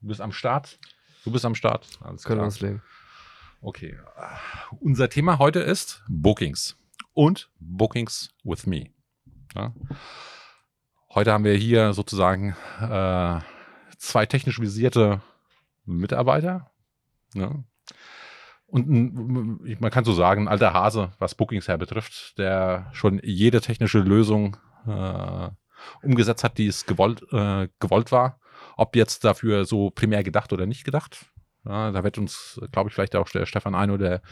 Du bist am Start. Du bist am Start. Alles Können wir uns legen. Okay. Unser Thema heute ist Bookings und Bookings with Me. Ja. Heute haben wir hier sozusagen äh, zwei technisch visierte Mitarbeiter. Ja. Und ein, man kann so sagen, ein alter Hase, was Bookings her betrifft, der schon jede technische Lösung äh, umgesetzt hat, die es gewollt, äh, gewollt war. Ob jetzt dafür so primär gedacht oder nicht gedacht. Ja, da wird uns, glaube ich, vielleicht auch der Stefan ein oder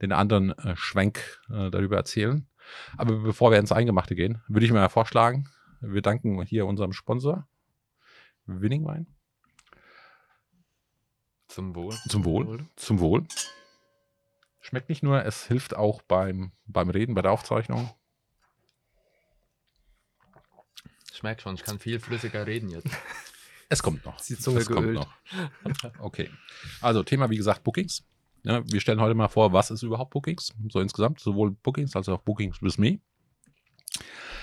den anderen äh, Schwenk äh, darüber erzählen. Aber bevor wir ins Eingemachte gehen, würde ich mir vorschlagen, wir danken hier unserem Sponsor, Winning Wine. Zum Wohl. Zum Wohl. Zum Wohl. Schmeckt nicht nur, es hilft auch beim, beim Reden, bei der Aufzeichnung. Ich merke schon, ich kann viel flüssiger reden jetzt. Es kommt noch. Die Zunge es geölt. kommt noch. Okay. Also Thema, wie gesagt, Bookings. Ja, wir stellen heute mal vor, was ist überhaupt Bookings? So insgesamt, sowohl Bookings als auch Bookings with Me.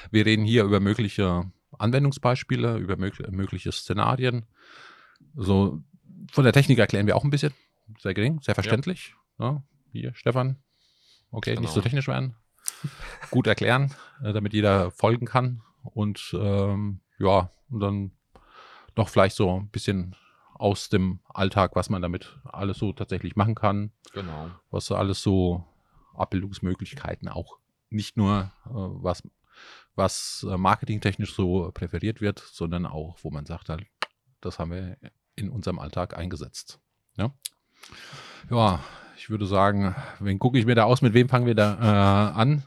Wir reden hier über mögliche Anwendungsbeispiele, über mögliche Szenarien. So von der Technik erklären wir auch ein bisschen. Sehr gering, sehr verständlich. Ja. Ja, hier, Stefan. Okay, genau. nicht so technisch werden. Gut erklären, äh, damit jeder folgen kann. Und ähm, ja, und dann noch vielleicht so ein bisschen aus dem Alltag, was man damit alles so tatsächlich machen kann. Genau. Was alles so Abbildungsmöglichkeiten auch nicht nur äh, was, was äh, marketingtechnisch so präferiert wird, sondern auch, wo man sagt, halt, das haben wir in unserem Alltag eingesetzt. Ja, ja ich würde sagen, wen gucke ich mir da aus, mit wem fangen wir da äh, an?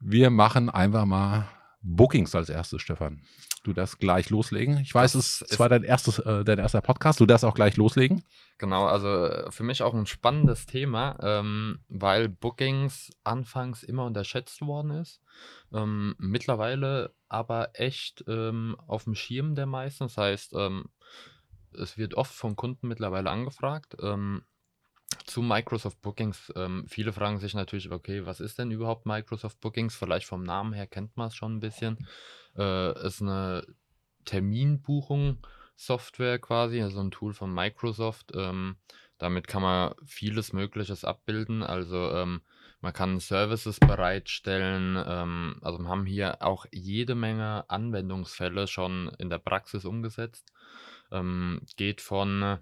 Wir machen einfach mal Bookings als erstes, Stefan. Du darfst gleich loslegen. Ich weiß, das es zwar dein, erstes, äh, dein erster Podcast, du darfst auch gleich loslegen. Genau, also äh, für mich auch ein spannendes Thema, ähm, weil Bookings anfangs immer unterschätzt worden ist. Ähm, mittlerweile aber echt ähm, auf dem Schirm der meisten. Das heißt, ähm, es wird oft von Kunden mittlerweile angefragt. Ähm, zu Microsoft Bookings. Ähm, viele fragen sich natürlich, okay, was ist denn überhaupt Microsoft Bookings? Vielleicht vom Namen her kennt man es schon ein bisschen. Äh, ist eine Terminbuchung Software quasi, also ein Tool von Microsoft. Ähm, damit kann man vieles Mögliches abbilden. Also ähm, man kann Services bereitstellen. Ähm, also wir haben hier auch jede Menge Anwendungsfälle schon in der Praxis umgesetzt. Ähm, geht von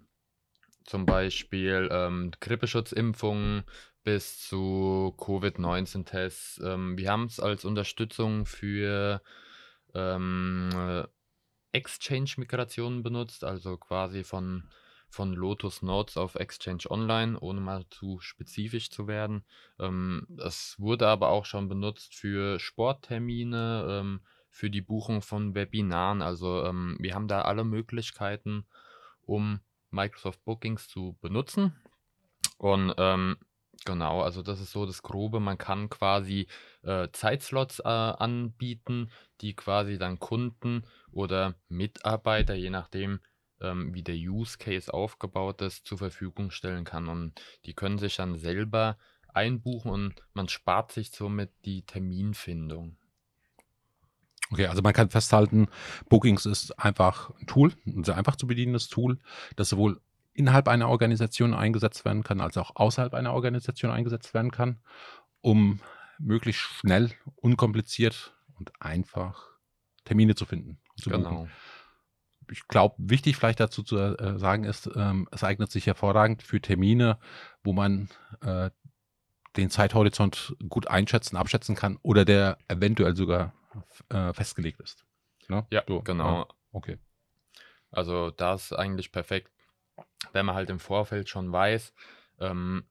zum Beispiel ähm, Grippeschutzimpfungen bis zu Covid-19-Tests. Ähm, wir haben es als Unterstützung für ähm, äh, Exchange-Migrationen benutzt, also quasi von, von Lotus Notes auf Exchange Online, ohne mal zu spezifisch zu werden. Ähm, es wurde aber auch schon benutzt für Sporttermine, ähm, für die Buchung von Webinaren. Also ähm, wir haben da alle Möglichkeiten, um Microsoft Bookings zu benutzen. Und ähm, genau, also das ist so das Grobe. Man kann quasi äh, Zeitslots äh, anbieten, die quasi dann Kunden oder Mitarbeiter, je nachdem, ähm, wie der Use Case aufgebaut ist, zur Verfügung stellen kann. Und die können sich dann selber einbuchen und man spart sich somit die Terminfindung. Okay, also man kann festhalten, Bookings ist einfach ein Tool, ein sehr einfach zu bedienendes Tool, das sowohl innerhalb einer Organisation eingesetzt werden kann, als auch außerhalb einer Organisation eingesetzt werden kann, um möglichst schnell, unkompliziert und einfach Termine zu finden. Zu genau. Ich glaube, wichtig vielleicht dazu zu äh, sagen ist, ähm, es eignet sich hervorragend für Termine, wo man äh, den Zeithorizont gut einschätzen, abschätzen kann oder der eventuell sogar äh, festgelegt ist. Ne? Ja, so, genau. Ja, okay. Also da ist eigentlich perfekt, wenn man halt im Vorfeld schon weiß, ähm,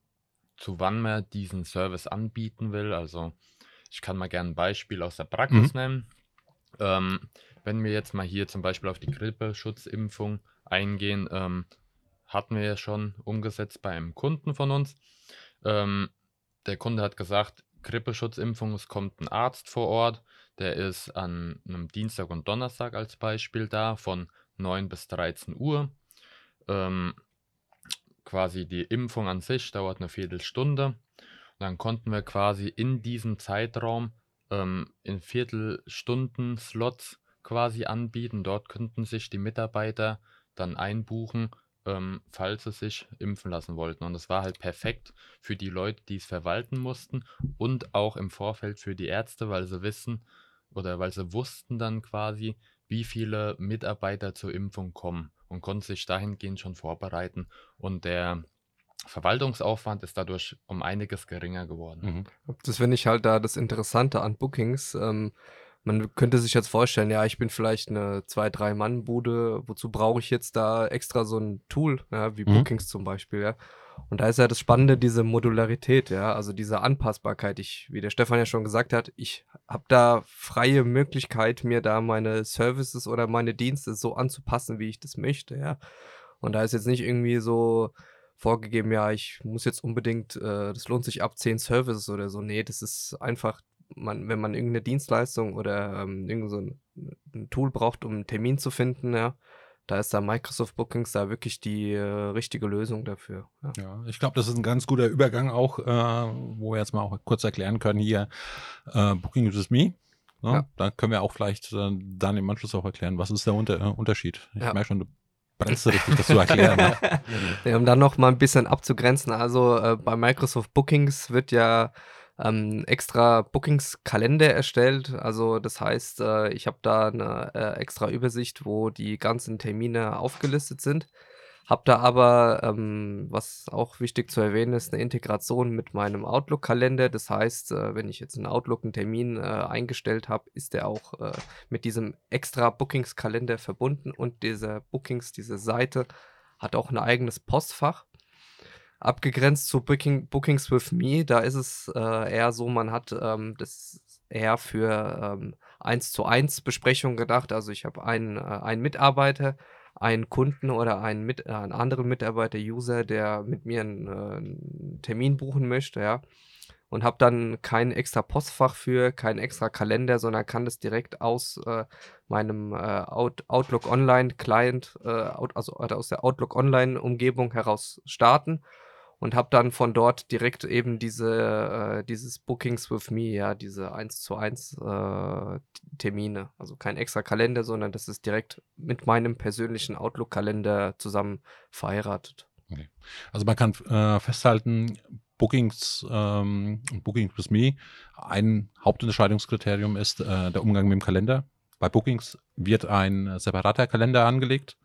zu wann man diesen Service anbieten will. Also ich kann mal gerne ein Beispiel aus der Praxis mhm. nennen. Ähm, wenn wir jetzt mal hier zum Beispiel auf die Grippeschutzimpfung eingehen, ähm, hatten wir ja schon umgesetzt bei einem Kunden von uns. Ähm, der Kunde hat gesagt, Grippeschutzimpfung, es kommt ein Arzt vor Ort, der ist an einem Dienstag und Donnerstag als Beispiel da, von 9 bis 13 Uhr. Ähm, quasi die Impfung an sich dauert eine Viertelstunde. Und dann konnten wir quasi in diesem Zeitraum ähm, in Viertelstunden-Slots quasi anbieten. Dort könnten sich die Mitarbeiter dann einbuchen, ähm, falls sie sich impfen lassen wollten. Und es war halt perfekt für die Leute, die es verwalten mussten und auch im Vorfeld für die Ärzte, weil sie wissen oder weil sie wussten dann quasi, wie viele Mitarbeiter zur Impfung kommen und konnten sich dahingehend schon vorbereiten. Und der Verwaltungsaufwand ist dadurch um einiges geringer geworden. Mhm. Das finde ich halt da das Interessante an Bookings. Ähm, man könnte sich jetzt vorstellen, ja, ich bin vielleicht eine zwei, drei Mann-Bude, wozu brauche ich jetzt da extra so ein Tool, ja, wie Mhm. Bookings zum Beispiel, ja. Und da ist ja das Spannende, diese Modularität, ja, also diese Anpassbarkeit. Ich, wie der Stefan ja schon gesagt hat, ich habe da freie Möglichkeit, mir da meine Services oder meine Dienste so anzupassen, wie ich das möchte, ja. Und da ist jetzt nicht irgendwie so vorgegeben, ja, ich muss jetzt unbedingt, äh, das lohnt sich ab 10 Services oder so. Nee, das ist einfach, man, wenn man irgendeine Dienstleistung oder ähm, irgend so ein, ein Tool braucht, um einen Termin zu finden, ja, da ist da Microsoft Bookings da wirklich die äh, richtige Lösung dafür. Ja. Ja, ich glaube, das ist ein ganz guter Übergang auch, äh, wo wir jetzt mal auch kurz erklären können hier äh, Booking with Me. Ne? Ja. Da können wir auch vielleicht äh, dann im Anschluss auch erklären, was ist der Unter äh, Unterschied. Ich Ja. merke schon, du brennst richtig, das zu erklären. ne? Um dann noch mal ein bisschen abzugrenzen, also äh, bei Microsoft Bookings wird ja ähm, extra Bookings-Kalender erstellt. Also das heißt, äh, ich habe da eine äh, extra Übersicht, wo die ganzen Termine aufgelistet sind. Habe da aber, ähm, was auch wichtig zu erwähnen ist, eine Integration mit meinem Outlook-Kalender. Das heißt, äh, wenn ich jetzt in Outlook einen Termin äh, eingestellt habe, ist der auch äh, mit diesem extra Bookings-Kalender verbunden und dieser Bookings, diese Seite, hat auch ein eigenes Postfach. Abgegrenzt zu Booking, Bookings with Me, da ist es äh, eher so, man hat ähm, das eher für ähm, 1 zu 1 Besprechungen gedacht. Also ich habe einen, äh, einen Mitarbeiter, einen Kunden oder einen, mit, äh, einen anderen Mitarbeiter, User, der mit mir einen, äh, einen Termin buchen möchte, ja. Und habe dann kein extra Postfach für, kein extra Kalender, sondern kann das direkt aus äh, meinem äh, Out Outlook Online Client, äh, out, also aus der Outlook Online Umgebung heraus starten und habe dann von dort direkt eben diese äh, dieses Bookings with me, ja, diese 1 zu 1 äh, Termine. Also kein extra Kalender, sondern das ist direkt mit meinem persönlichen Outlook-Kalender zusammen verheiratet. Also man kann äh, festhalten, Bookings ähm, und Bookings with Me, ein Hauptunterscheidungskriterium ist äh, der Umgang mit dem Kalender. Bei Bookings wird ein separater Kalender angelegt.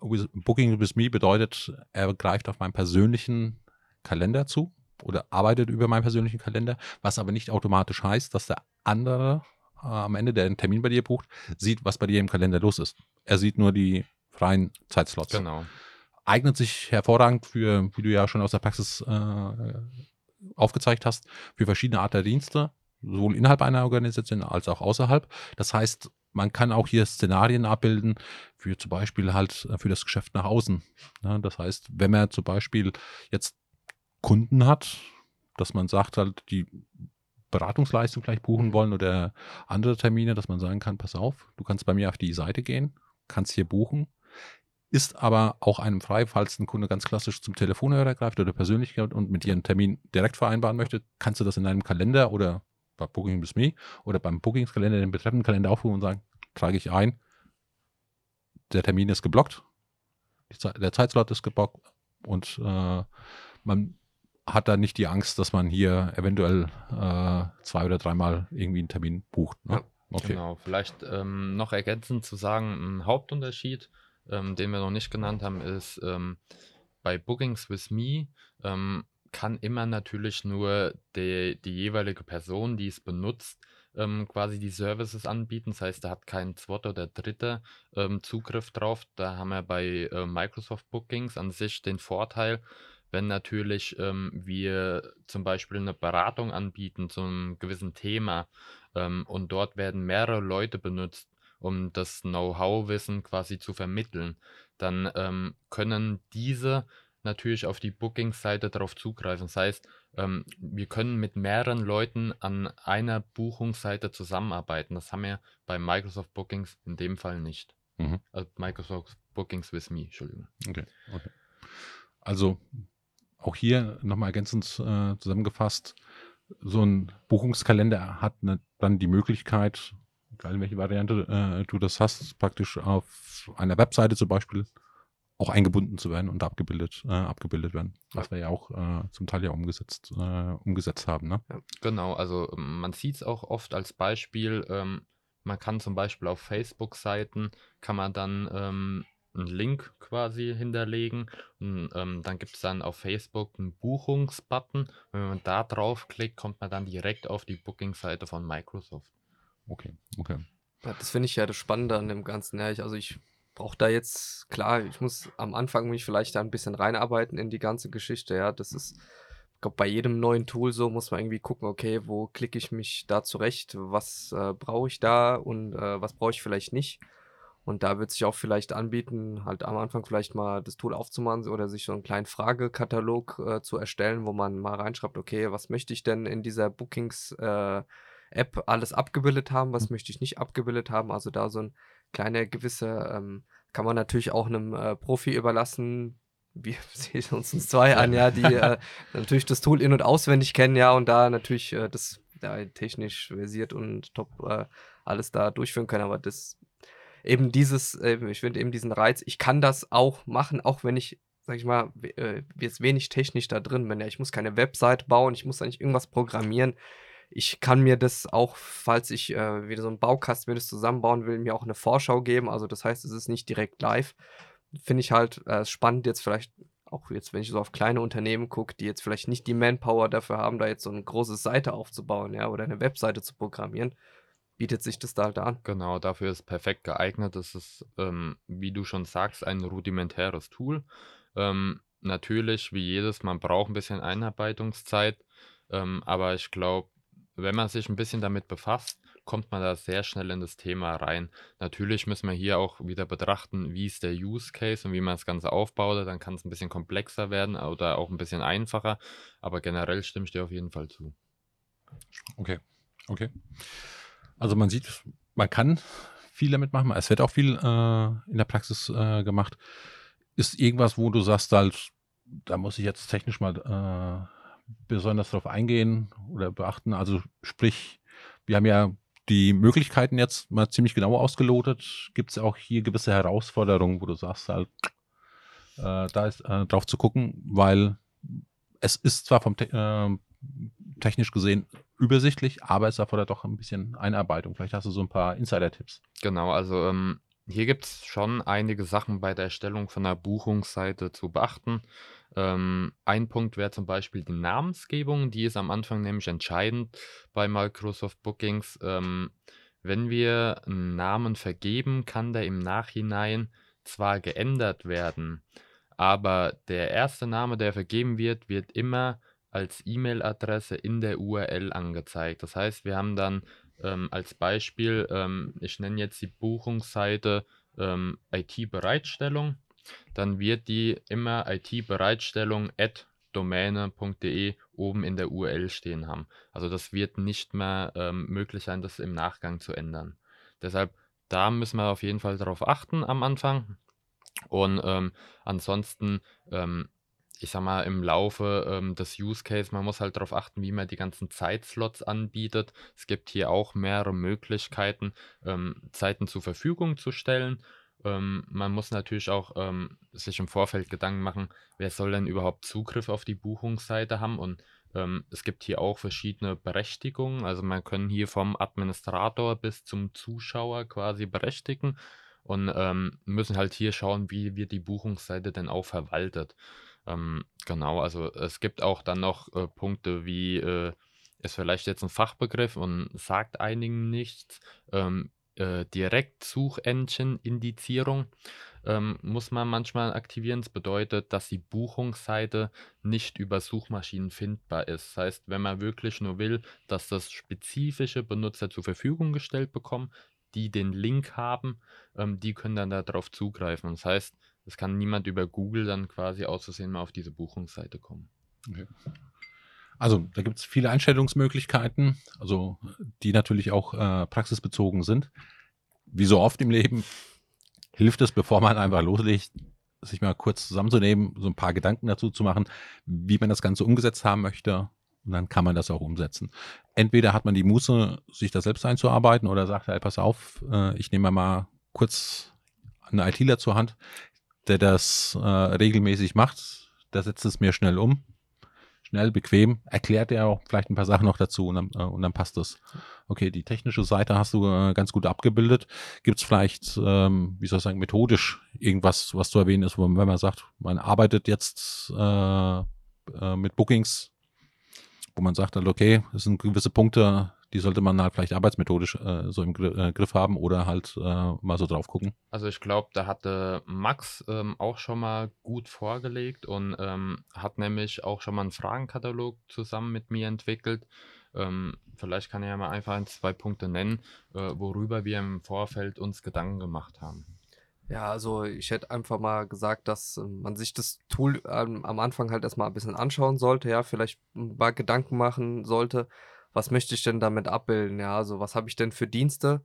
Booking with Me bedeutet, er greift auf meinen persönlichen Kalender zu oder arbeitet über meinen persönlichen Kalender, was aber nicht automatisch heißt, dass der andere äh, am Ende, der einen Termin bei dir bucht, sieht, was bei dir im Kalender los ist. Er sieht nur die freien Zeitslots Genau. eignet sich hervorragend für, wie du ja schon aus der Praxis äh, aufgezeigt hast, für verschiedene Art der Dienste, sowohl innerhalb einer Organisation als auch außerhalb. Das heißt, man kann auch hier Szenarien abbilden für zum Beispiel halt äh, für das Geschäft nach außen. Ja, das heißt, wenn man zum Beispiel jetzt Kunden hat, dass man sagt halt, die Beratungsleistung gleich buchen wollen oder andere Termine, dass man sagen kann, pass auf, du kannst bei mir auf die Seite gehen, kannst hier buchen, ist aber auch einem frei, falls ein Kunde ganz klassisch zum Telefonhörer greift oder persönlich und mit dir einen Termin direkt vereinbaren möchte, kannst du das in deinem Kalender oder bei Booking with Me oder beim Bookingskalender, den betreffenden Kalender aufrufen und sagen, trage ich ein, der Termin ist geblockt, der Zeitslot ist geblockt und äh, man hat da nicht die Angst, dass man hier eventuell äh, zwei oder dreimal irgendwie einen Termin bucht. Ne? Ja, Okay. Genau, vielleicht ähm, noch ergänzend zu sagen, ein Hauptunterschied, ähm, den wir noch nicht genannt haben, ist ähm, bei Bookings with Me ähm, kann immer natürlich nur die, die jeweilige Person, die es benutzt, ähm, quasi die Services anbieten. Das heißt, da hat kein zweiter oder dritter ähm, Zugriff drauf. Da haben wir bei äh, Microsoft Bookings an sich den Vorteil, wenn natürlich ähm, wir zum Beispiel eine Beratung anbieten zu einem gewissen Thema ähm, und dort werden mehrere Leute benutzt, um das Know-how-Wissen quasi zu vermitteln, dann ähm, können diese natürlich auf die Bookings-Seite darauf zugreifen. Das heißt, ähm, wir können mit mehreren Leuten an einer Buchungsseite zusammenarbeiten. Das haben wir bei Microsoft Bookings in dem Fall nicht. Mhm. Also Microsoft Bookings with Me, Entschuldigung. Okay, okay. Also auch hier nochmal ergänzend äh, zusammengefasst, so ein Buchungskalender hat ne, dann die Möglichkeit, egal in welche Variante äh, du das hast, praktisch auf einer Webseite zum Beispiel auch eingebunden zu werden und abgebildet, äh, abgebildet werden. Was wir ja auch äh, zum Teil ja umgesetzt, äh, umgesetzt haben. Ne? Genau, also ähm, man sieht es auch oft als Beispiel. Ähm, man kann zum Beispiel auf Facebook-Seiten, kann man dann ähm, einen Link quasi hinterlegen und ähm, dann gibt es dann auf Facebook einen Buchungsbutton. Wenn man da draufklickt, kommt man dann direkt auf die Booking-Seite von Microsoft. Okay, okay. Ja, das finde ich ja das Spannende an dem Ganzen. Ja, ich, also ich brauche da jetzt, klar, ich muss am Anfang mich vielleicht da ein bisschen reinarbeiten in die ganze Geschichte. Ja, das ist, ich glaube, bei jedem neuen Tool so muss man irgendwie gucken, okay, wo klicke ich mich da zurecht, was äh, brauche ich da und äh, was brauche ich vielleicht nicht. Und da wird sich auch vielleicht anbieten, halt am Anfang vielleicht mal das Tool aufzumachen oder sich so einen kleinen Fragekatalog äh, zu erstellen, wo man mal reinschreibt, okay, was möchte ich denn in dieser Bookings äh, App alles abgebildet haben, was möchte ich nicht abgebildet haben. Also da so ein kleiner gewisse, ähm, kann man natürlich auch einem äh, Profi überlassen. Wir sehen uns uns zwei an, ja, die äh, natürlich das Tool in- und auswendig kennen, ja, und da natürlich äh, das da technisch versiert und top äh, alles da durchführen können. Aber das eben dieses, äh, ich finde eben diesen Reiz, ich kann das auch machen, auch wenn ich, sag ich mal, äh, jetzt wenig technisch da drin bin. Ja, ich muss keine Website bauen, ich muss da nicht irgendwas programmieren. Ich kann mir das auch, falls ich äh, wieder so einen Baukasten mir das zusammenbauen will, mir auch eine Vorschau geben. Also das heißt, es ist nicht direkt live. Finde ich halt äh, spannend jetzt vielleicht auch jetzt, wenn ich so auf kleine Unternehmen gucke, die jetzt vielleicht nicht die Manpower dafür haben, da jetzt so eine große Seite aufzubauen, ja, oder eine Webseite zu programmieren, bietet sich das da halt an. Genau, dafür ist perfekt geeignet. Das ist, ähm, wie du schon sagst, ein rudimentäres Tool. Ähm, natürlich, wie jedes, man braucht ein bisschen Einarbeitungszeit, ähm, aber ich glaube, wenn man sich ein bisschen damit befasst, kommt man da sehr schnell in das Thema rein. Natürlich müssen wir hier auch wieder betrachten, wie ist der Use Case und wie man das Ganze aufbaut. Dann kann es ein bisschen komplexer werden oder auch ein bisschen einfacher, aber generell stimme ich dir auf jeden Fall zu. Okay, okay. Also man sieht, man kann viel damit machen. Es wird auch viel äh, in der Praxis äh, gemacht. Ist irgendwas, wo du sagst, halt, da muss ich jetzt technisch mal äh, besonders darauf eingehen oder beachten? Also sprich, wir haben ja die Möglichkeiten jetzt mal ziemlich genau ausgelotet. Gibt es auch hier gewisse Herausforderungen, wo du sagst, halt, äh, da ist äh, drauf zu gucken, weil es ist zwar vom Te äh, technisch gesehen übersichtlich, aber es erfordert doch ein bisschen Einarbeitung. Vielleicht hast du so ein paar Insider-Tipps. Genau, also ähm, hier gibt es schon einige Sachen bei der Erstellung von einer Buchungsseite zu beachten. Ähm, ein Punkt wäre zum Beispiel die Namensgebung, die ist am Anfang nämlich entscheidend bei Microsoft Bookings. Ähm, wenn wir einen Namen vergeben, kann der im Nachhinein zwar geändert werden, aber der erste Name, der vergeben wird, wird immer als E-Mail-Adresse in der URL angezeigt. Das heißt, wir haben dann ähm, als Beispiel, ähm, ich nenne jetzt die Buchungsseite ähm, IT-Bereitstellung, dann wird die immer IT-Bereitstellung at domäne.de oben in der URL stehen haben. Also das wird nicht mehr ähm, möglich sein, das im Nachgang zu ändern. Deshalb, da müssen wir auf jeden Fall darauf achten am Anfang. Und ähm, ansonsten ähm, ich sag mal, im Laufe ähm, des Use Case, man muss halt darauf achten, wie man die ganzen Zeitslots anbietet. Es gibt hier auch mehrere Möglichkeiten, ähm, Zeiten zur Verfügung zu stellen. Ähm, man muss natürlich auch ähm, sich im Vorfeld Gedanken machen, wer soll denn überhaupt Zugriff auf die Buchungsseite haben und ähm, es gibt hier auch verschiedene Berechtigungen. Also man kann hier vom Administrator bis zum Zuschauer quasi berechtigen und ähm, müssen halt hier schauen, wie wird die Buchungsseite denn auch verwaltet. Ähm, genau, also es gibt auch dann noch äh, Punkte wie, äh, ist vielleicht jetzt ein Fachbegriff und sagt einigen nichts. Ähm, äh, Direktsuchengine-Indizierung ähm, muss man manchmal aktivieren. Das bedeutet, dass die Buchungsseite nicht über Suchmaschinen findbar ist. Das heißt, wenn man wirklich nur will, dass das spezifische Benutzer zur Verfügung gestellt bekommen, die den Link haben, ähm, die können dann darauf zugreifen. Das heißt, es kann niemand über Google dann quasi auszusehen mal auf diese Buchungsseite kommen. Okay. Also da gibt es viele Einstellungsmöglichkeiten, also die natürlich auch äh, praxisbezogen sind. Wie so oft im Leben hilft es, bevor man einfach loslegt, sich mal kurz zusammenzunehmen, so ein paar Gedanken dazu zu machen, wie man das Ganze umgesetzt haben möchte. Und dann kann man das auch umsetzen. Entweder hat man die Muße, sich da selbst einzuarbeiten, oder sagt, hey, pass auf, äh, ich nehme mal kurz einen ITler zur Hand, der das äh, regelmäßig macht, der setzt es mir schnell um. Schnell, bequem, erklärt er auch vielleicht ein paar Sachen noch dazu und dann, äh, und dann passt es. Okay, die technische Seite hast du äh, ganz gut abgebildet. Gibt es vielleicht, ähm, wie soll ich sagen, methodisch irgendwas, was zu erwähnen ist, wenn man sagt, man arbeitet jetzt äh, äh, mit Bookings, wo man sagt, halt, okay, es sind gewisse Punkte, die sollte man halt vielleicht arbeitsmethodisch äh, so im Gr äh, Griff haben oder halt äh, mal so drauf gucken. Also ich glaube, da hatte Max ähm, auch schon mal gut vorgelegt und ähm, hat nämlich auch schon mal einen Fragenkatalog zusammen mit mir entwickelt. Ähm, vielleicht kann er ja mal einfach ein, zwei Punkte nennen, äh, worüber wir im Vorfeld uns Gedanken gemacht haben. Ja, also ich hätte einfach mal gesagt, dass ähm, man sich das Tool ähm, am Anfang halt erstmal ein bisschen anschauen sollte, ja, vielleicht ein paar Gedanken machen sollte, was möchte ich denn damit abbilden? Ja, also was habe ich denn für Dienste?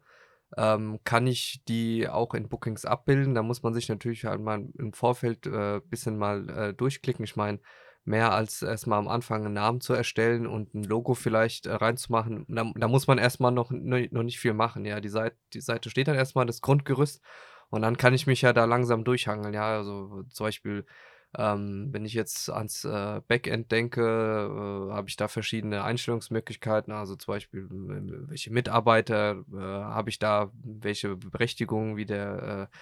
Ähm, kann ich die auch in Bookings abbilden? Da muss man sich natürlich halt mal im Vorfeld ein äh, bisschen mal äh, durchklicken. Ich meine, mehr als erstmal am Anfang einen Namen zu erstellen und ein Logo vielleicht äh, reinzumachen. Da, da, muss man erstmal noch, noch nicht viel machen. Ja, die Seite, die Seite steht dann erstmal, das Grundgerüst. Und dann kann ich mich ja da langsam durchhangeln. Ja, also zum Beispiel ähm, wenn ich jetzt ans äh, Backend denke, äh, habe ich da verschiedene Einstellungsmöglichkeiten. Also zum Beispiel, welche Mitarbeiter äh, habe ich da, welche Berechtigungen, wie der, äh,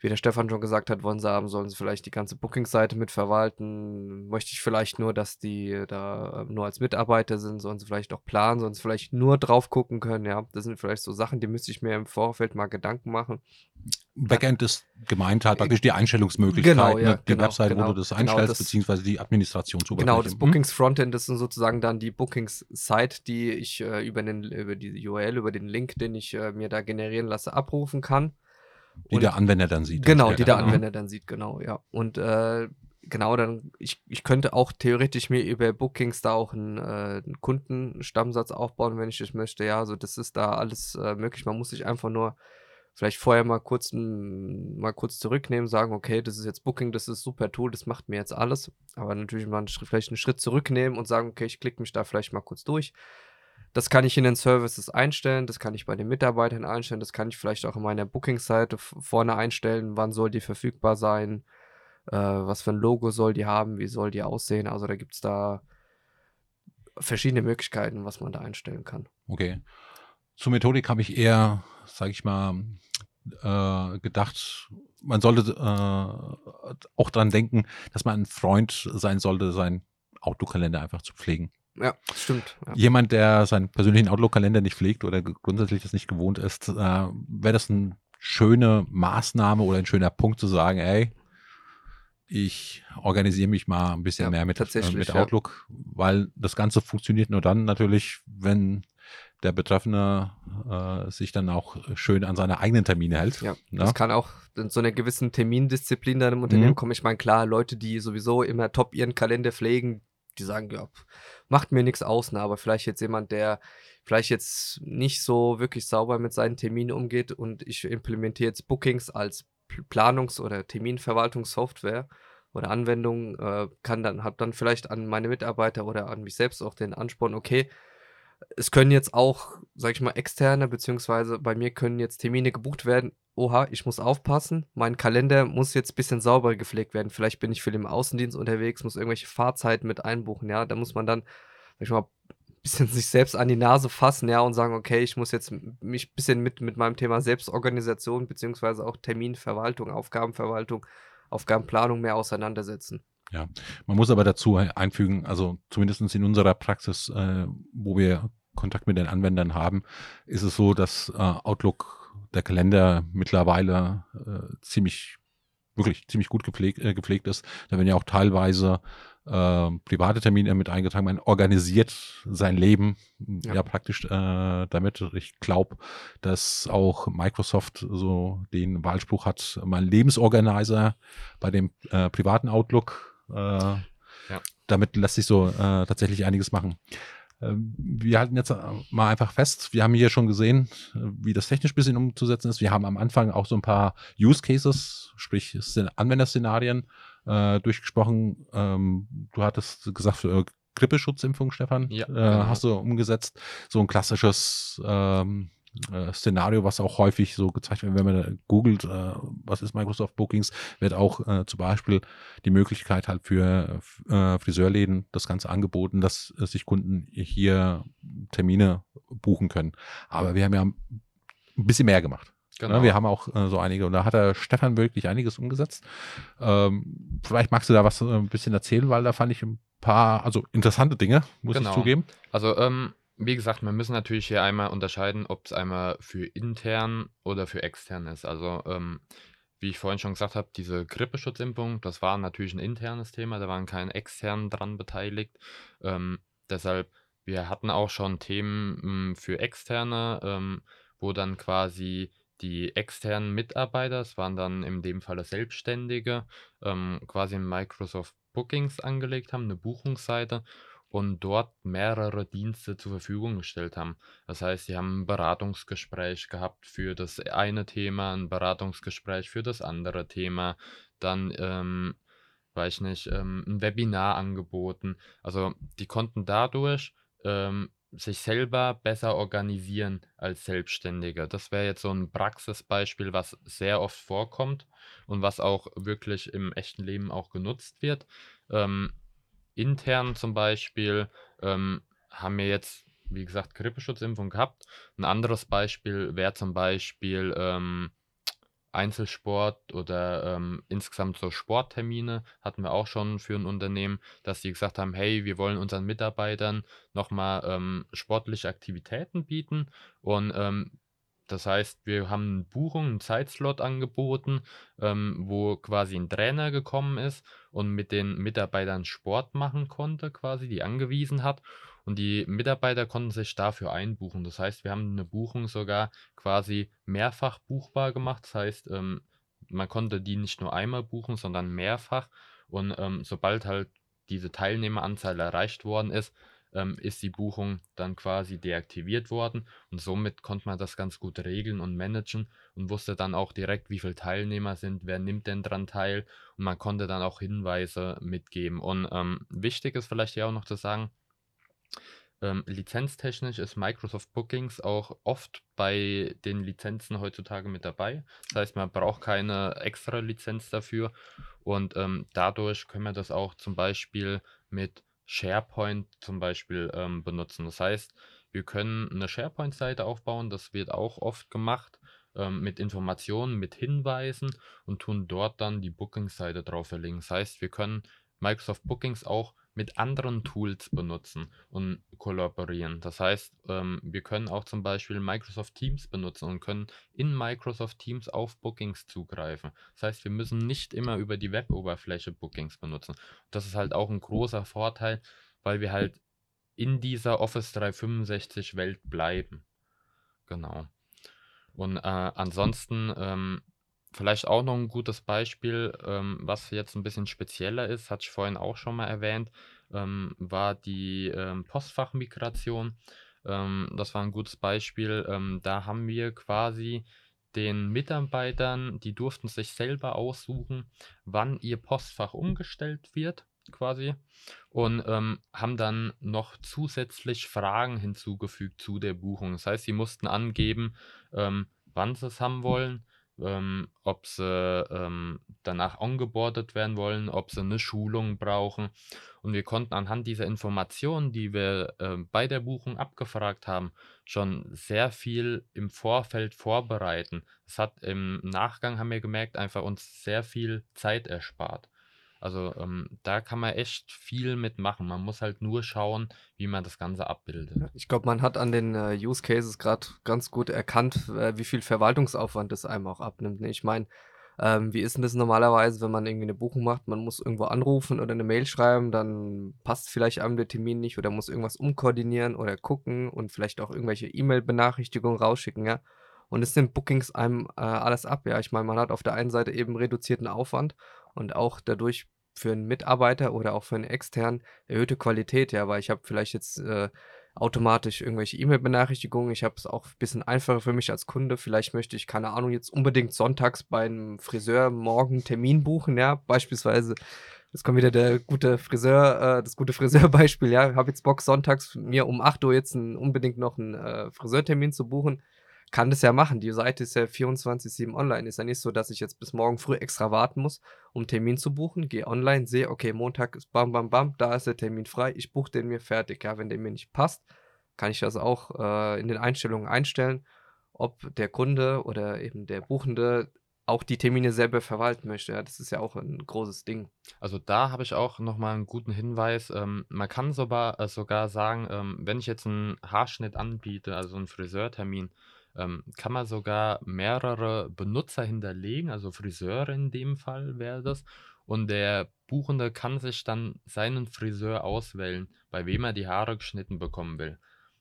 wie der Stefan schon gesagt hat, wollen sie haben, sollen sie vielleicht die ganze Booking-Seite mitverwalten. Möchte ich vielleicht nur, dass die da nur als Mitarbeiter sind, sollen sie vielleicht auch planen, sollen sie vielleicht nur drauf gucken können. Ja, das sind vielleicht so Sachen, die müsste ich mir im Vorfeld mal Gedanken machen. Backend ist gemeint halt praktisch die Einstellungsmöglichkeit, genau, ja, ne? die genau, Website, genau, wo du das genau, einstellst, das- beziehungsweise die Administrationsoberfläche. Genau, das Hm? Bookings Frontend das sind sozusagen dann die Bookings Site, die ich äh, über, den, über die URL, über den Link, den ich äh, mir da generieren lasse, abrufen kann. Die Und- der Anwender dann sieht. Genau, die der Genau. Anwender dann sieht, genau, ja. Und äh, genau, dann, ich, ich könnte auch theoretisch mir über Bookings da auch einen, äh, einen Kundenstammsatz aufbauen, wenn ich das möchte. Ja, also das ist da alles äh, möglich. Man muss sich einfach nur vielleicht vorher mal kurz, mal kurz zurücknehmen, sagen, okay, das ist jetzt Booking, das ist super Tool, das macht mir jetzt alles. Aber natürlich mal einen Schritt, vielleicht einen Schritt zurücknehmen und sagen, okay, ich klicke mich da vielleicht mal kurz durch. Das kann ich in den Services einstellen, das kann ich bei den Mitarbeitern einstellen, das kann ich vielleicht auch in meiner Booking-Seite vorne einstellen, wann soll die verfügbar sein, äh, was für ein Logo soll die haben, wie soll die aussehen. Also da gibt es da verschiedene Möglichkeiten, was man da einstellen kann. Okay. Zur Methodik habe ich eher, sage ich mal, äh, gedacht, man sollte äh, auch dran denken, dass man ein Freund sein sollte, seinen Outlook-Kalender einfach zu pflegen. Ja, stimmt. Ja. Jemand, der seinen persönlichen Outlook-Kalender nicht pflegt oder grundsätzlich das nicht gewohnt ist, äh, wäre das eine schöne Maßnahme oder ein schöner Punkt zu sagen, ey, ich organisiere mich mal ein bisschen Ja, mehr mit, äh, mit ja. Outlook, weil das Ganze funktioniert nur dann natürlich, wenn der Betreffende äh, sich dann auch schön an seine eigenen Termine hält. Ja, ne? das kann auch in so einer gewissen Termindisziplin dann im Unternehmen Mhm. kommen. Ich meine, klar, Leute, die sowieso immer top ihren Kalender pflegen, die sagen, ja, macht mir nichts aus, ne? aber vielleicht jetzt jemand, der vielleicht jetzt nicht so wirklich sauber mit seinen Terminen umgeht und ich implementiere jetzt Bookings als Planungs- oder Terminverwaltungssoftware oder Anwendung, äh, kann dann, hat dann vielleicht an meine Mitarbeiter oder an mich selbst auch den Ansporn, okay, es können jetzt auch, sag ich mal, externe, beziehungsweise bei mir können jetzt Termine gebucht werden. Oha, ich muss aufpassen. Mein Kalender muss jetzt ein bisschen sauber gepflegt werden. Vielleicht bin ich für den Außendienst unterwegs, muss irgendwelche Fahrzeiten mit einbuchen. Ja, da muss man dann, sag ich mal, ein bisschen sich selbst an die Nase fassen, ja, und sagen, okay, ich muss jetzt mich ein bisschen mit, mit meinem Thema Selbstorganisation, beziehungsweise auch Terminverwaltung, Aufgabenverwaltung, Aufgabenplanung mehr auseinandersetzen. Man muss aber dazu einfügen, also zumindest in unserer Praxis, äh, wo wir Kontakt mit den Anwendern haben, ist es so, dass äh, Outlook, der Kalender mittlerweile äh, ziemlich, wirklich ziemlich gut gepflegt, äh, gepflegt ist. Da werden ja auch teilweise äh, private Termine mit eingetragen. Man organisiert sein Leben ja, Ja. praktisch äh, damit. Ich glaube, dass auch Microsoft so den Wahlspruch hat, mein Lebensorganizer bei dem äh, privaten Outlook. Äh, Damit lässt sich so äh, tatsächlich einiges machen. Ähm, Wir halten jetzt äh, mal einfach fest, wir haben hier schon gesehen, wie das technisch ein bisschen umzusetzen ist. Wir haben am Anfang auch so ein paar Use Cases, sprich Szen- Anwenderszenarien äh, durchgesprochen. Ähm, du hattest gesagt, für äh, Grippeschutzimpfung, Stefan, Ja, äh, genau. hast du umgesetzt. So ein klassisches ähm, äh, Szenario, was auch häufig so gezeigt wird, wenn man googelt, äh, was ist Microsoft Bookings, wird auch äh, zum Beispiel die Möglichkeit halt für äh, Friseurläden das Ganze angeboten, dass äh, sich Kunden hier Termine buchen können. Aber wir haben ja ein bisschen mehr gemacht. Genau. Wir haben auch äh, so einige, und da hat der Stefan wirklich einiges umgesetzt. Ähm, vielleicht magst du da was ein bisschen erzählen, weil da fand ich ein paar, also interessante Dinge, muss genau. ich zugeben. Also ähm, wie gesagt, wir müssen natürlich hier einmal unterscheiden, ob es einmal für intern oder für extern ist. Also, ähm, wie ich vorhin schon gesagt habe, diese Grippeschutzimpfung, das war natürlich ein internes Thema, da waren keine externen dran beteiligt. Ähm, deshalb, wir hatten auch schon Themen m, hm, für externe, ähm, wo dann quasi die externen Mitarbeiter, das waren dann in dem Fall Selbstständige, ähm, quasi Microsoft Bookings angelegt haben, eine Buchungsseite und dort mehrere Dienste zur Verfügung gestellt haben. Das heißt, sie haben ein Beratungsgespräch gehabt für das eine Thema, ein Beratungsgespräch für das andere Thema, dann, ähm, weiß ich nicht, ähm, ein Webinar angeboten. Also die konnten dadurch ähm, sich selber besser organisieren als Selbstständige. Das wäre jetzt so ein Praxisbeispiel, was sehr oft vorkommt und was auch wirklich im echten Leben auch genutzt wird. Ähm, intern zum Beispiel ähm, haben wir jetzt, wie gesagt, Grippeschutzimpfung gehabt. Ein anderes Beispiel wäre zum Beispiel ähm, Einzelsport oder ähm, insgesamt so Sporttermine hatten wir auch schon für ein Unternehmen, dass die gesagt haben, hey, wir wollen unseren Mitarbeitern nochmal ähm, sportliche Aktivitäten bieten und ähm, das heißt, wir haben eine Buchung, einen Zeitslot angeboten, ähm, wo quasi ein Trainer gekommen ist und mit den Mitarbeitern Sport machen konnte, quasi, die angewiesen hat. Und die Mitarbeiter konnten sich dafür einbuchen. Das heißt, wir haben eine Buchung sogar quasi mehrfach buchbar gemacht. Das heißt, ähm, man konnte die nicht nur einmal buchen, sondern mehrfach. Und ähm, sobald halt diese Teilnehmeranzahl erreicht worden ist, ähm, ist die Buchung dann quasi deaktiviert worden und somit konnte man das ganz gut regeln und managen und wusste dann auch direkt, wie viele Teilnehmer sind, wer nimmt denn dran teil und man konnte dann auch Hinweise mitgeben. Und ähm, wichtig ist vielleicht ja auch noch zu sagen, ähm, lizenztechnisch ist Microsoft Bookings auch oft bei den Lizenzen heutzutage mit dabei. Das heißt, man braucht keine extra Lizenz dafür und ähm, dadurch können wir das auch zum Beispiel mit SharePoint zum Beispiel ähm, benutzen. Das heißt, wir können eine SharePoint-Seite aufbauen, das wird auch oft gemacht ähm, mit Informationen, mit Hinweisen und tun dort dann die Bookings-Seite drauf verlegen. Das heißt, wir können Microsoft Bookings auch mit anderen Tools benutzen und kollaborieren. Das heißt, ähm, wir können auch zum Beispiel Microsoft Teams benutzen und können in Microsoft Teams auf Bookings zugreifen. Das heißt, wir müssen nicht immer über die Web-Oberfläche Bookings benutzen. Das ist halt auch ein großer Vorteil, weil wir halt in dieser Office 365 Welt bleiben. Genau. Und äh, ansonsten ähm, Vielleicht auch noch ein gutes Beispiel, ähm, was jetzt ein bisschen spezieller ist, hatte ich vorhin auch schon mal erwähnt, ähm, war die ähm, Postfachmigration. Ähm, das war ein gutes Beispiel. Ähm, da haben wir quasi den Mitarbeitern, die durften sich selber aussuchen, wann ihr Postfach umgestellt wird, quasi, und ähm, haben dann noch zusätzlich Fragen hinzugefügt zu der Buchung. Das heißt, sie mussten angeben, ähm, wann sie es haben wollen ähm, ob sie ähm, danach ongeboardet werden wollen, ob sie eine Schulung brauchen. Und wir konnten anhand dieser Informationen, die wir äh, bei der Buchung abgefragt haben, schon sehr viel im Vorfeld vorbereiten. Das hat im Nachgang, haben wir gemerkt, einfach uns sehr viel Zeit erspart. Also ähm, da kann man echt viel mitmachen. Man muss halt nur schauen, wie man das Ganze abbildet. Ich glaube, man hat an den äh, Use Cases gerade ganz gut erkannt, äh, wie viel Verwaltungsaufwand das einem auch abnimmt. Ne? Ich meine, ähm, wie ist denn das normalerweise, wenn man irgendwie eine Buchung macht? Man muss irgendwo anrufen oder eine Mail schreiben, dann passt vielleicht einem der Termin nicht oder muss irgendwas umkoordinieren oder gucken und vielleicht auch irgendwelche E-Mail-Benachrichtigungen rausschicken, ja. Und es nimmt Bookings einem äh, alles ab, ja. Ich meine, man hat auf der einen Seite eben reduzierten Aufwand und auch dadurch für einen Mitarbeiter oder auch für einen externen erhöhte Qualität, ja, weil ich habe vielleicht jetzt äh, automatisch irgendwelche E-Mail-Benachrichtigungen. Ich habe es auch ein bisschen einfacher für mich als Kunde. Vielleicht möchte ich, keine Ahnung, jetzt unbedingt sonntags beim Friseur morgen Termin buchen, ja, beispielsweise. Jetzt kommt wieder der gute Friseur, äh, das gute Friseurbeispiel, ja. Habe jetzt Bock, sonntags mir um 8 Uhr jetzt ein, unbedingt noch einen äh, Friseurtermin zu buchen kann das ja machen. Die Seite ist ja 24/7 online. Ist ja nicht so, dass ich jetzt bis morgen früh extra warten muss, um Termin zu buchen. Gehe online, sehe, okay, Montag ist bam, bam, bam, da ist der Termin frei. Ich buche den mir fertig. Ja, wenn der mir nicht passt, kann ich das auch, äh, in den Einstellungen einstellen, ob der Kunde oder eben der Buchende auch die Termine selber verwalten möchte. Ja, das ist ja auch ein großes Ding. Also da habe ich auch nochmal einen guten Hinweis. Ähm, man kann sogar, äh, sogar sagen, ähm, wenn ich jetzt einen Haarschnitt anbiete, also einen Friseurtermin, ähm, kann man sogar mehrere Benutzer hinterlegen, also Friseure in dem Fall wäre das. Und der Buchende kann sich dann seinen Friseur auswählen, bei wem er die Haare geschnitten bekommen will.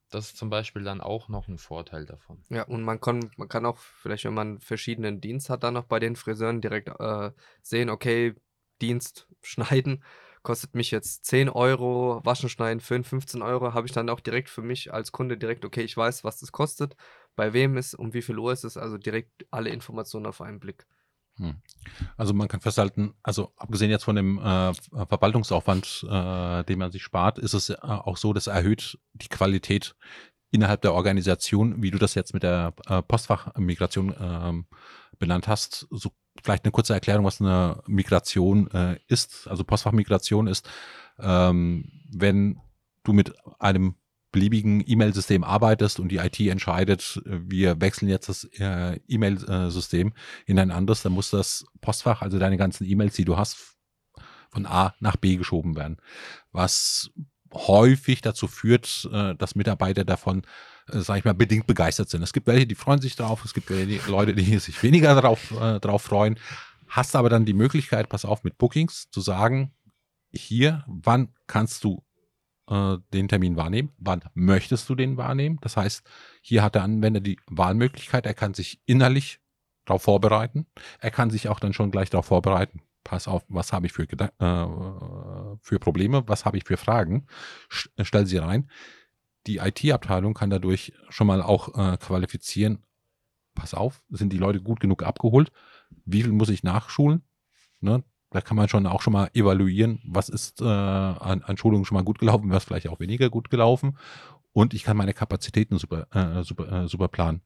Das ist zum Beispiel dann auch noch ein Vorteil davon. Ja, und man kann, man kann auch vielleicht, wenn man verschiedenen Dienst hat, dann noch bei den Friseuren direkt äh, sehen, okay, Dienst schneiden kostet mich jetzt 10 Euro, Waschen schneiden 5, 15 Euro, habe ich dann auch direkt für mich als Kunde direkt, okay, ich weiß, was das kostet, bei wem es, um wie viel Uhr es ist, also direkt alle Informationen auf einen Blick. Hm. Also man kann festhalten, also abgesehen jetzt von dem äh, Verwaltungsaufwand, äh, den man sich spart, ist es äh, auch so, dass erhöht die Qualität innerhalb der Organisation, wie du das jetzt mit der äh, Postfachmigration ähm, benannt hast. So vielleicht eine kurze Erklärung, was eine Migration äh, ist. Also Postfachmigration ist, ähm, wenn du mit einem beliebigen E-Mail-System arbeitest und die IT entscheidet, äh, wir wechseln jetzt das äh, E-Mail-System in ein anderes, dann muss das Postfach, also deine ganzen E-Mails, die du hast, von A nach B geschoben werden. Was häufig dazu führt, äh, dass Mitarbeiter davon, äh, sage ich mal, bedingt begeistert sind. Es gibt welche, die freuen sich drauf, es gibt Leute, die sich weniger darauf, äh, drauf freuen. Hast aber dann die Möglichkeit, pass auf, mit Bookings zu sagen, hier, wann kannst du äh, den Termin wahrnehmen. Wann möchtest du den wahrnehmen? Das heißt, hier hat der Anwender die Wahlmöglichkeit. Er kann sich innerlich darauf vorbereiten. Er kann sich auch dann schon gleich darauf vorbereiten. Pass auf, was habe ich für, äh, für Probleme? Was habe ich für Fragen? Stell sie rein. Die IT-Abteilung kann dadurch schon mal auch äh, qualifizieren. Pass auf, sind die Leute gut genug abgeholt? Wie viel muss ich nachschulen? Ne? Da kann man schon auch schon mal evaluieren, was ist äh, an, an Schulungen schon mal gut gelaufen, was vielleicht auch weniger gut gelaufen. Und ich kann meine Kapazitäten super, äh, super, äh, super planen.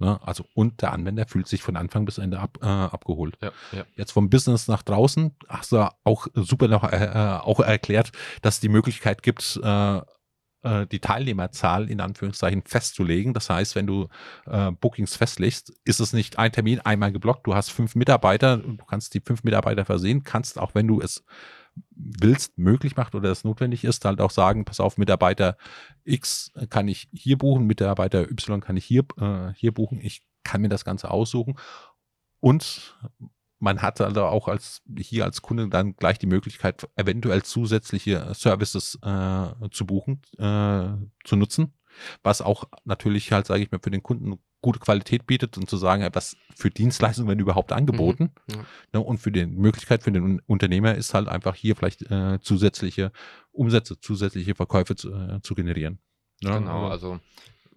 Ne? Also, und der Anwender fühlt sich von Anfang bis Ende ab, äh, abgeholt. Ja, ja. Jetzt vom Business nach draußen hast du auch super noch äh, äh auch erklärt, dass es die Möglichkeit gibt, äh, äh, die Teilnehmerzahl in Anführungszeichen festzulegen. Das heißt, wenn du äh, Bookings festlegst, ist es nicht ein Termin einmal geblockt. Du hast fünf Mitarbeiter, du kannst die fünf Mitarbeiter versehen, kannst auch, wenn du es willst, möglich macht oder es notwendig ist, halt auch sagen, pass auf, Mitarbeiter X kann ich hier buchen, Mitarbeiter Y kann ich hier, äh, hier buchen. Ich kann mir das Ganze aussuchen. Und man hat also auch als hier als Kunde dann gleich die Möglichkeit, eventuell zusätzliche Services äh, zu buchen, äh, zu nutzen, was auch natürlich halt, sage ich mal, für den Kunden gute Qualität bietet und zu sagen, was für Dienstleistungen werden überhaupt angeboten. Mhm, ja. ne, und für die Möglichkeit für den Unternehmer ist halt einfach hier vielleicht äh, zusätzliche Umsätze, zusätzliche Verkäufe zu, äh, zu generieren. Ja, genau, also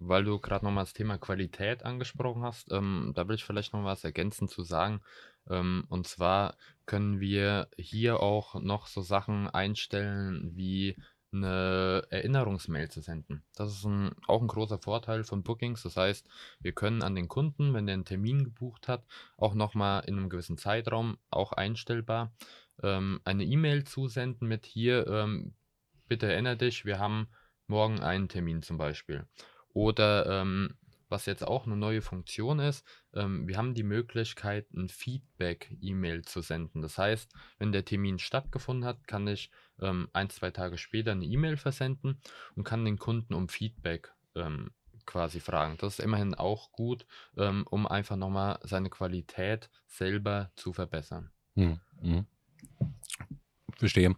weil du gerade nochmal das Thema Qualität angesprochen hast, ähm, da will ich vielleicht noch was ergänzen zu sagen. Ähm, und zwar können wir hier auch noch so Sachen einstellen wie eine Erinnerungsmail zu senden. Das ist ein, auch ein großer Vorteil von Bookings. Das heißt, wir können an den Kunden, wenn der einen Termin gebucht hat, auch nochmal in einem gewissen Zeitraum, auch einstellbar, ähm, eine E-Mail zusenden mit hier, ähm, bitte erinnere dich, wir haben morgen einen Termin zum Beispiel. Oder ähm, was jetzt auch eine neue Funktion ist, ähm, wir haben die Möglichkeit, ein Feedback-E-Mail zu senden. Das heißt, wenn der Termin stattgefunden hat, kann ich ähm, ein, zwei Tage später eine E-Mail versenden und kann den Kunden um Feedback ähm, quasi fragen. Das ist immerhin auch gut, ähm, um einfach nochmal seine Qualität selber zu verbessern. Hm, hm. Verstehe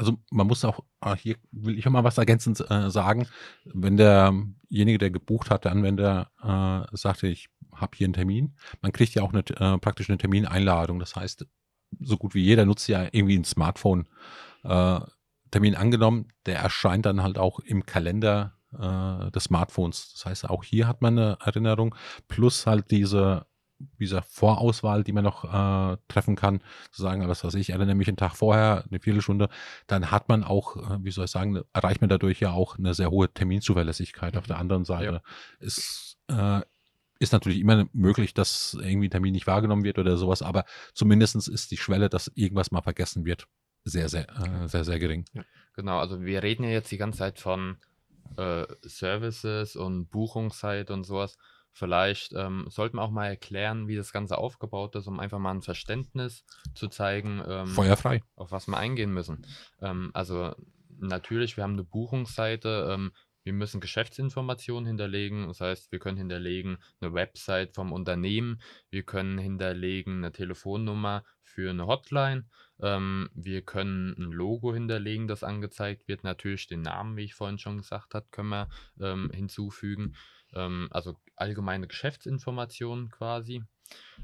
also man muss auch, ah, hier will ich auch mal was ergänzend äh, sagen, wenn derjenige, der gebucht hat, der Anwender äh, sagte, ich habe hier einen Termin, man kriegt ja auch eine, äh, praktisch eine Termineinladung. Das heißt, so gut wie jeder nutzt ja irgendwie ein Smartphone. Äh, Termin angenommen, der erscheint dann halt auch im Kalender äh, des Smartphones. Das heißt, auch hier hat man eine Erinnerung, plus halt diese gesagt, Vorauswahl, die man noch äh, treffen kann, zu sagen, was weiß ich, erinnere mich einen Tag vorher, eine Viertelstunde, dann hat man auch, äh, wie soll ich sagen, erreicht man dadurch ja auch eine sehr hohe Terminzuverlässigkeit. Auf der mhm. anderen Seite ja. ist, äh, ist natürlich immer möglich, dass irgendwie ein Termin nicht wahrgenommen wird oder sowas, aber zumindest ist die Schwelle, dass irgendwas mal vergessen wird, sehr, sehr, äh, sehr, sehr gering. Genau, also wir reden ja jetzt die ganze Zeit von äh, Services und Buchungszeit und sowas. Vielleicht ähm, sollten wir auch mal erklären, wie das Ganze aufgebaut ist, um einfach mal ein Verständnis zu zeigen, ähm, Feuerfrei. auf was wir eingehen müssen. Ähm, also natürlich, wir haben eine Buchungsseite, ähm, wir müssen Geschäftsinformationen hinterlegen. Das heißt, wir können hinterlegen eine Website vom Unternehmen, wir können hinterlegen eine Telefonnummer für eine Hotline, ähm, wir können ein Logo hinterlegen, das angezeigt wird. Natürlich den Namen, wie ich vorhin schon gesagt habe, können wir ähm, hinzufügen. Ähm, also allgemeine Geschäftsinformationen quasi.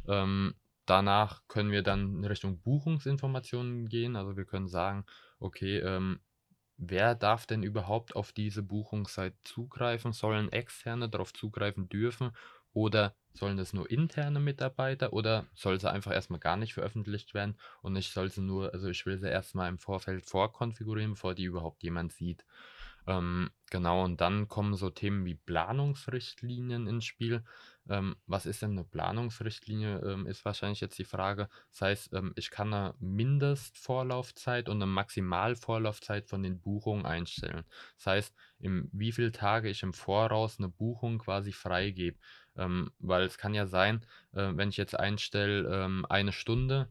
Ähm, danach können wir dann in Richtung Buchungsinformationen gehen. Also wir können sagen, okay, ähm, wer darf denn überhaupt auf diese Buchungsseite zugreifen? Sollen Externe darauf zugreifen dürfen? Oder sollen das nur interne Mitarbeiter oder soll sie einfach erstmal gar nicht veröffentlicht werden und ich soll sie nur, also ich will sie erstmal im Vorfeld vorkonfigurieren, bevor die überhaupt jemand sieht. Ähm, genau, und dann kommen so Themen wie Planungsrichtlinien ins Spiel. Ähm, was ist denn eine Planungsrichtlinie, ähm, ist wahrscheinlich jetzt die Frage. Das heißt, ähm, ich kann eine Mindestvorlaufzeit und eine Maximalvorlaufzeit von den Buchungen einstellen. Das heißt, im, wie viele Tage ich im Voraus eine Buchung quasi freigebe. Ähm, weil es kann ja sein, äh, wenn ich jetzt einstelle, ähm, eine Stunde,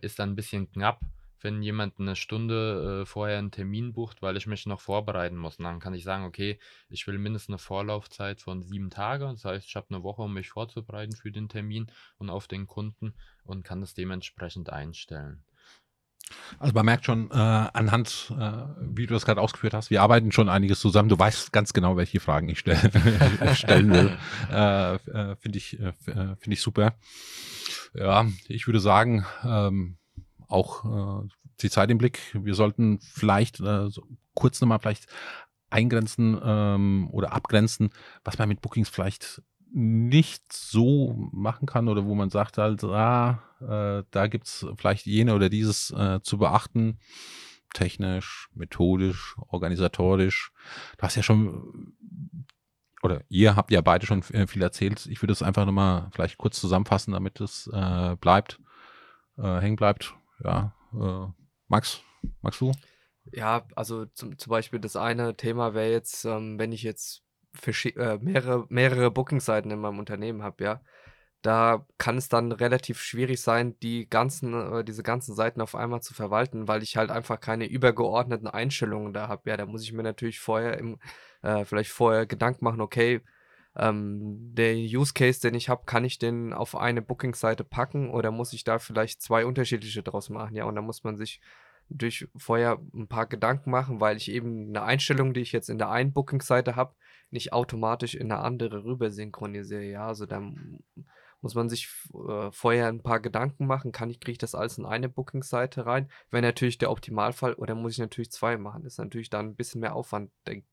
ist dann ein bisschen knapp wenn jemand eine Stunde äh, vorher einen Termin bucht, weil ich mich noch vorbereiten muss. Und dann kann ich sagen, okay, ich will mindestens eine Vorlaufzeit von sieben Tagen. Das heißt, ich habe eine Woche, um mich vorzubereiten für den Termin und auf den Kunden und kann das dementsprechend einstellen. Also man merkt schon äh, anhand, äh, wie du das gerade ausgeführt hast, wir arbeiten schon einiges zusammen. Du weißt ganz genau, welche Fragen ich stell, stellen will. Äh, äh, Finde ich, äh, äh, find ich super. Ja, ich würde sagen, ähm, auch äh, die Zeit im Blick. Wir sollten vielleicht äh, so kurz nochmal vielleicht eingrenzen ähm, oder abgrenzen, was man mit Bookings vielleicht nicht so machen kann oder wo man sagt halt, ah, äh, da gibt's vielleicht jene oder dieses äh, zu beachten, technisch, methodisch, organisatorisch. Du hast ja schon, oder ihr habt ja beide schon äh, viel erzählt. Ich würde es einfach nochmal vielleicht kurz zusammenfassen, damit es äh, bleibt, äh, hängen bleibt ja, äh, Max, magst du? Ja, also zum, zum Beispiel das eine Thema wäre jetzt, ähm, wenn ich jetzt äh, mehrere, mehrere Bookingseiten in meinem Unternehmen habe, ja, da kann es dann relativ schwierig sein, die ganzen, äh, diese ganzen Seiten auf einmal zu verwalten, weil ich halt einfach keine übergeordneten Einstellungen da habe. Ja, da muss ich mir natürlich vorher im, äh, vielleicht vorher Gedanken machen, okay, ähm, der Use Case, den ich habe, kann ich den auf eine Booking-Seite packen oder muss ich da vielleicht zwei unterschiedliche draus machen? Ja, und da muss man sich durch vorher ein paar Gedanken machen, weil ich eben eine Einstellung, die ich jetzt in der einen Booking-Seite habe, nicht automatisch in eine andere rüber synchronisiere. Ja, also da muss man sich äh, vorher ein paar Gedanken machen, kann ich, kriege ich das alles in eine Booking-Seite rein? Wäre natürlich der Optimalfall, oder muss ich natürlich zwei machen? Ist natürlich dann ein bisschen mehr Aufwand, denke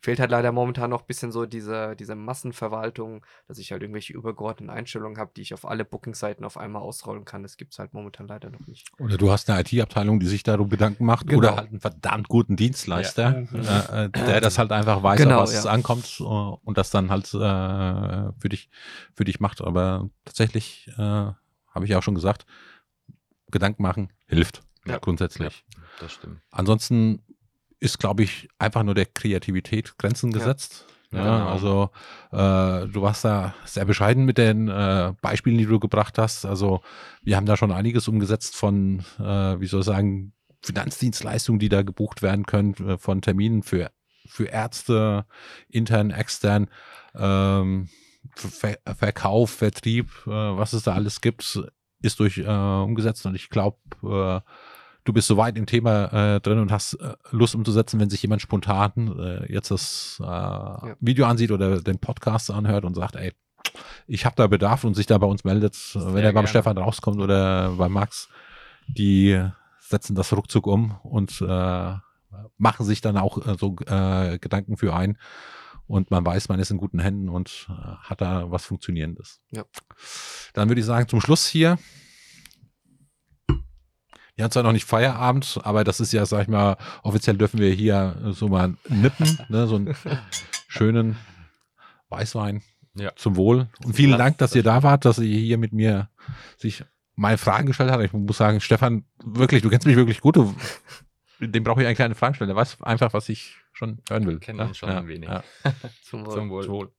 fehlt halt leider momentan noch ein bisschen so diese, diese Massenverwaltung, dass ich halt irgendwelche übergeordneten Einstellungen habe, die ich auf alle Booking-Seiten auf einmal ausrollen kann. Das gibt es halt momentan leider noch nicht. Oder du hast eine IT-Abteilung, die sich darum Gedanken macht genau. oder halt einen verdammt guten Dienstleister, ja. äh, äh der das halt einfach weiß, genau, auf was ja. es ankommt uh, und das dann halt äh, für dich für dich macht. Aber tatsächlich äh, habe ich auch schon gesagt, Gedanken machen hilft ja. grundsätzlich. das stimmt. Ansonsten ist, glaube ich, einfach nur der Kreativität Grenzen gesetzt. Ja, ja genau. also äh, du warst da sehr bescheiden mit den äh, Beispielen, die du gebracht hast. Also wir haben da schon einiges umgesetzt von, äh, wie soll ich sagen, Finanzdienstleistungen, die da gebucht werden können, äh, von Terminen für, für Ärzte, intern, extern, ähm, Ver Verkauf, Vertrieb, äh, was es da alles gibt, ist durch äh, umgesetzt und ich glaube, äh, du bist so weit im Thema äh, drin und hast äh, Lust umzusetzen, wenn sich jemand spontan äh, jetzt das äh, ja. Video ansieht oder den Podcast anhört und sagt, ey, ich habe da Bedarf und sich da bei uns meldet, Sehr wenn er beim gerne. Stefan rauskommt oder bei Max, die setzen das ruckzuck um und äh, machen sich dann auch äh, so äh, Gedanken für ein und man weiß, man ist in guten Händen und äh, hat da was Funktionierendes. Ja. Dann würde ich sagen, zum Schluss hier wir haben zwar noch nicht Feierabend, aber das ist ja, sag ich mal, offiziell dürfen wir hier so mal nippen, ne, so einen schönen Weißwein. Ja. Zum Wohl. Und vielen Dank, dass das ihr da wart, dass ihr hier mit mir sich meine Fragen gestellt habt. Ich muss sagen, Stefan, wirklich, du kennst mich wirklich gut. Du, dem brauche ich eigentlich keine Fragen stellen. Der weiß einfach, was ich schon hören will. Kennen ja? uns schon ja, ein wenig. Ja. Zum Wohl. Zum Wohl. Zum Wohl.